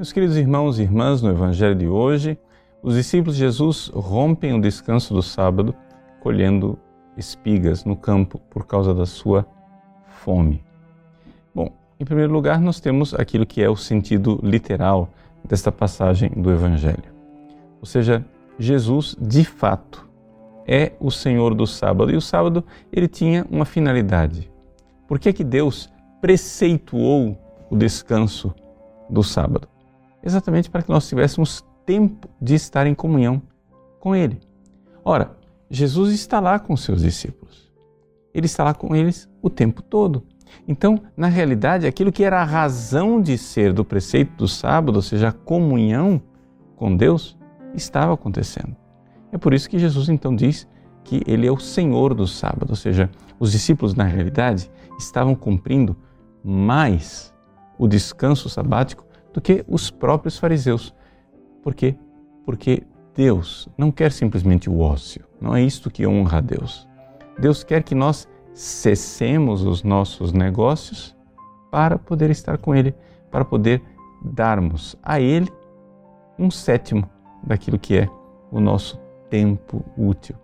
Meus queridos irmãos e irmãs, no Evangelho de hoje, os discípulos de Jesus rompem o descanso do sábado colhendo espigas no campo por causa da sua fome. Bom, em primeiro lugar, nós temos aquilo que é o sentido literal desta passagem do Evangelho. Ou seja, Jesus, de fato, é o Senhor do sábado. E o sábado, ele tinha uma finalidade. Por que, que Deus preceituou o descanso do sábado? Exatamente para que nós tivéssemos tempo de estar em comunhão com Ele. Ora, Jesus está lá com seus discípulos. Ele está lá com eles o tempo todo. Então, na realidade, aquilo que era a razão de ser do preceito do sábado, ou seja, a comunhão com Deus, estava acontecendo. É por isso que Jesus então diz que ele é o Senhor do sábado, ou seja, os discípulos na realidade estavam cumprindo mais o descanso sabático do que os próprios fariseus. Por quê? Porque Deus não quer simplesmente o ócio, não é isto que honra a Deus. Deus quer que nós cessemos os nossos negócios para poder estar com Ele, para poder darmos a Ele um sétimo daquilo que é o nosso tempo útil.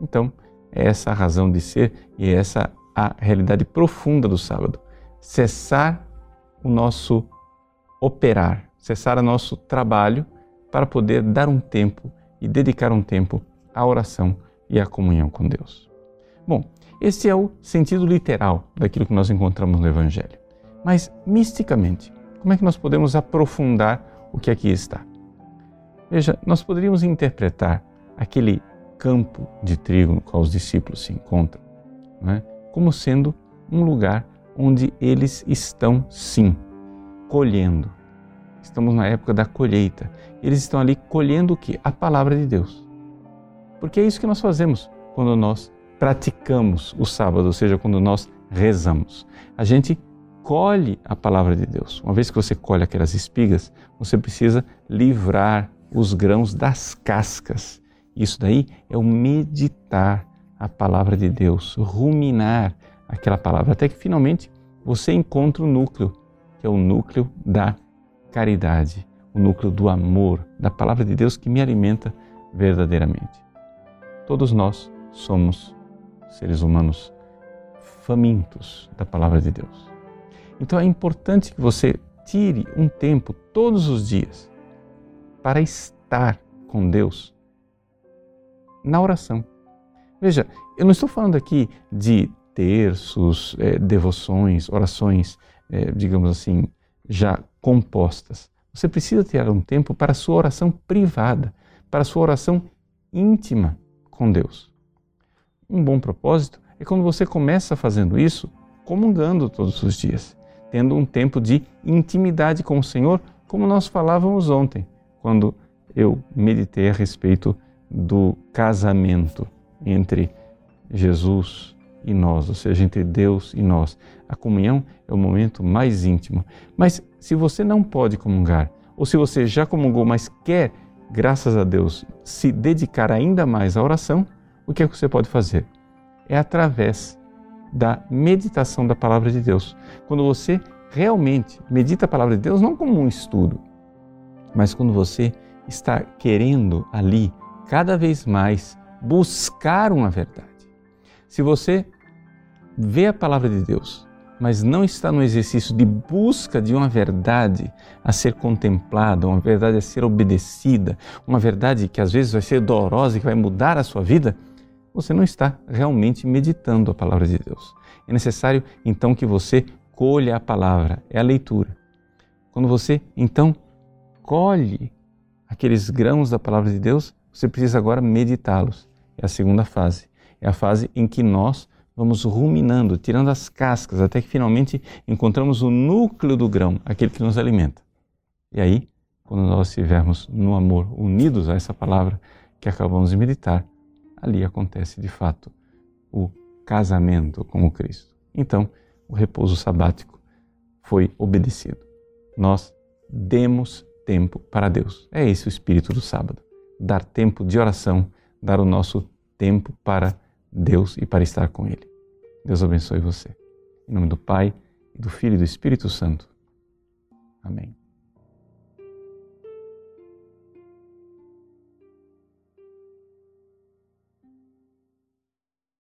Então, é essa a razão de ser e é essa a realidade profunda do sábado. Cessar o nosso operar, cessar o nosso trabalho para poder dar um tempo e dedicar um tempo à oração e à comunhão com Deus. Bom, esse é o sentido literal daquilo que nós encontramos no Evangelho. Mas, misticamente, como é que nós podemos aprofundar o que aqui está? Veja, nós poderíamos interpretar aquele campo de trigo no qual os discípulos se encontram né, como sendo um lugar onde eles estão, sim, colhendo. Estamos na época da colheita. Eles estão ali colhendo o que? A palavra de Deus. Porque é isso que nós fazemos quando nós praticamos o sábado, ou seja, quando nós rezamos. A gente colhe a palavra de Deus. Uma vez que você colhe aquelas espigas, você precisa livrar os grãos das cascas. Isso daí é o meditar a palavra de Deus, ruminar aquela palavra, até que finalmente você encontra o núcleo, que é o núcleo da caridade, o núcleo do amor, da palavra de Deus que me alimenta verdadeiramente. Todos nós somos seres humanos famintos da palavra de Deus. Então é importante que você tire um tempo todos os dias para estar com Deus na oração. Veja, eu não estou falando aqui de terços, é, devoções, orações, é, digamos assim, já compostas. Você precisa ter um tempo para a sua oração privada, para a sua oração íntima com Deus. Um bom propósito é quando você começa fazendo isso, comungando todos os dias, tendo um tempo de intimidade com o Senhor, como nós falávamos ontem, quando eu meditei a respeito do casamento entre Jesus e nós, ou seja, entre Deus e nós. A comunhão é o momento mais íntimo. Mas se você não pode comungar, ou se você já comungou, mas quer, graças a Deus, se dedicar ainda mais à oração, o que é que você pode fazer? É através da meditação da palavra de Deus. Quando você realmente medita a palavra de Deus, não como um estudo, mas quando você está querendo ali, cada vez mais, buscar uma verdade. Se você vê a palavra de Deus, mas não está no exercício de busca de uma verdade a ser contemplada, uma verdade a ser obedecida, uma verdade que às vezes vai ser dolorosa e que vai mudar a sua vida, você não está realmente meditando a palavra de Deus. É necessário então que você colha a palavra, é a leitura. Quando você então colhe aqueles grãos da palavra de Deus, você precisa agora meditá-los. É a segunda fase. É a fase em que nós vamos ruminando, tirando as cascas, até que finalmente encontramos o núcleo do grão, aquele que nos alimenta. E aí, quando nós estivermos no amor, unidos a essa palavra que acabamos de meditar, ali acontece de fato o casamento com o Cristo. Então, o repouso sabático foi obedecido. Nós demos tempo para Deus. É esse o espírito do sábado. Dar tempo de oração, dar o nosso tempo para Deus e para estar com Ele. Deus abençoe você. Em nome do Pai, do Filho e do Espírito Santo. Amém.